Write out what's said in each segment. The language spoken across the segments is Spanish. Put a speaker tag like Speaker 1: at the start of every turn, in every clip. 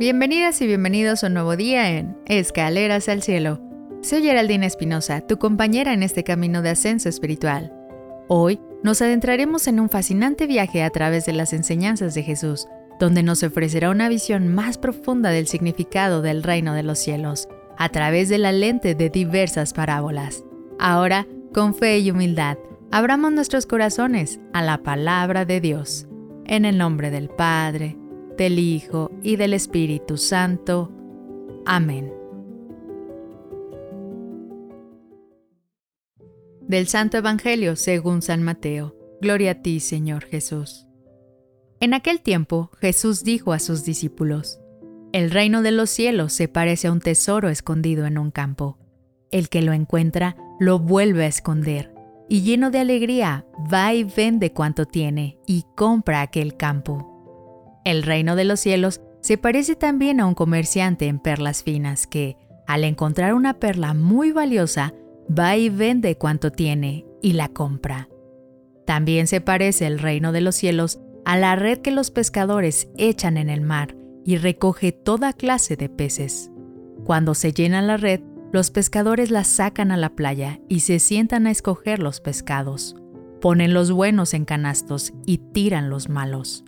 Speaker 1: Bienvenidas y bienvenidos a un nuevo día en Escaleras al Cielo. Soy Geraldine Espinosa, tu compañera en este camino de ascenso espiritual. Hoy nos adentraremos en un fascinante viaje a través de las enseñanzas de Jesús, donde nos ofrecerá una visión más profunda del significado del reino de los cielos, a través de la lente de diversas parábolas. Ahora, con fe y humildad, abramos nuestros corazones a la palabra de Dios. En el nombre del Padre, del Hijo y del Espíritu Santo. Amén. Del Santo Evangelio según San Mateo. Gloria a ti, Señor Jesús. En aquel tiempo Jesús dijo a sus discípulos, El reino de los cielos se parece a un tesoro escondido en un campo. El que lo encuentra lo vuelve a esconder, y lleno de alegría va y vende cuanto tiene y compra aquel campo. El reino de los cielos se parece también a un comerciante en perlas finas que, al encontrar una perla muy valiosa, va y vende cuanto tiene y la compra. También se parece el reino de los cielos a la red que los pescadores echan en el mar y recoge toda clase de peces. Cuando se llena la red, los pescadores la sacan a la playa y se sientan a escoger los pescados. Ponen los buenos en canastos y tiran los malos.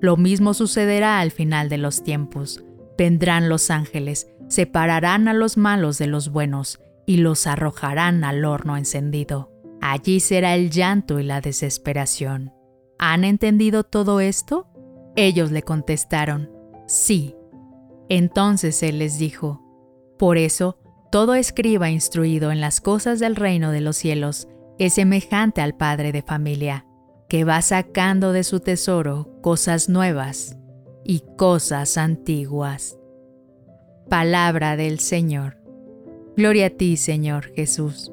Speaker 1: Lo mismo sucederá al final de los tiempos. Vendrán los ángeles, separarán a los malos de los buenos y los arrojarán al horno encendido. Allí será el llanto y la desesperación. ¿Han entendido todo esto? Ellos le contestaron, sí. Entonces él les dijo, por eso, todo escriba instruido en las cosas del reino de los cielos es semejante al padre de familia que va sacando de su tesoro cosas nuevas y cosas antiguas. Palabra del Señor. Gloria a ti, Señor Jesús.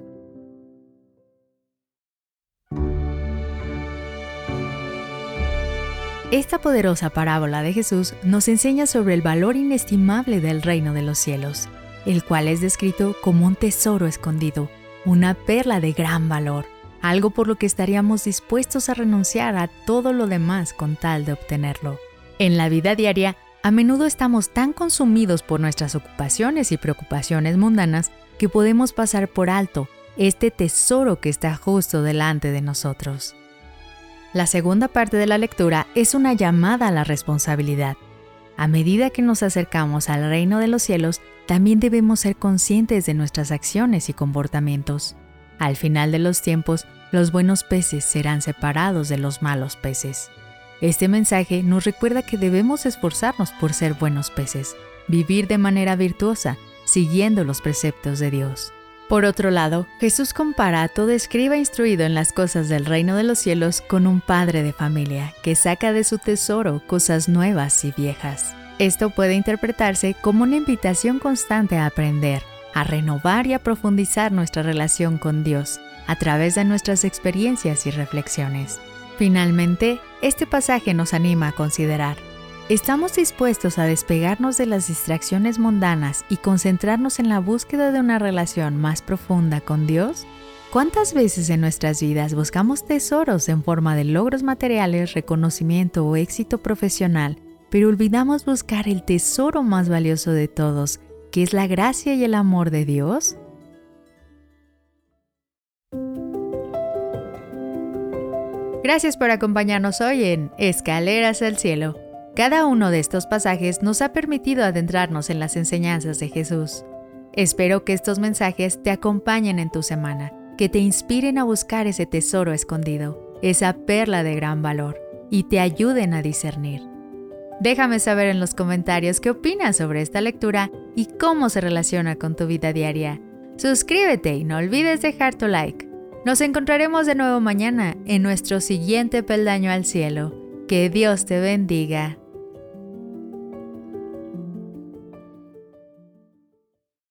Speaker 1: Esta poderosa parábola de Jesús nos enseña sobre el valor inestimable del reino de los cielos, el cual es descrito como un tesoro escondido, una perla de gran valor, algo por lo que estaríamos dispuestos a renunciar a todo lo demás con tal de obtenerlo. En la vida diaria, a menudo estamos tan consumidos por nuestras ocupaciones y preocupaciones mundanas que podemos pasar por alto este tesoro que está justo delante de nosotros. La segunda parte de la lectura es una llamada a la responsabilidad. A medida que nos acercamos al reino de los cielos, también debemos ser conscientes de nuestras acciones y comportamientos. Al final de los tiempos, los buenos peces serán separados de los malos peces. Este mensaje nos recuerda que debemos esforzarnos por ser buenos peces, vivir de manera virtuosa, siguiendo los preceptos de Dios. Por otro lado, Jesús compara a todo escriba instruido en las cosas del reino de los cielos con un padre de familia que saca de su tesoro cosas nuevas y viejas. Esto puede interpretarse como una invitación constante a aprender, a renovar y a profundizar nuestra relación con Dios a través de nuestras experiencias y reflexiones. Finalmente, este pasaje nos anima a considerar, ¿estamos dispuestos a despegarnos de las distracciones mundanas y concentrarnos en la búsqueda de una relación más profunda con Dios? ¿Cuántas veces en nuestras vidas buscamos tesoros en forma de logros materiales, reconocimiento o éxito profesional, pero olvidamos buscar el tesoro más valioso de todos, ¿Qué es la gracia y el amor de Dios? Gracias por acompañarnos hoy en Escaleras al Cielo. Cada uno de estos pasajes nos ha permitido adentrarnos en las enseñanzas de Jesús. Espero que estos mensajes te acompañen en tu semana, que te inspiren a buscar ese tesoro escondido, esa perla de gran valor, y te ayuden a discernir. Déjame saber en los comentarios qué opinas sobre esta lectura y cómo se relaciona con tu vida diaria. Suscríbete y no olvides dejar tu like. Nos encontraremos de nuevo mañana en nuestro siguiente peldaño al cielo. Que Dios te bendiga.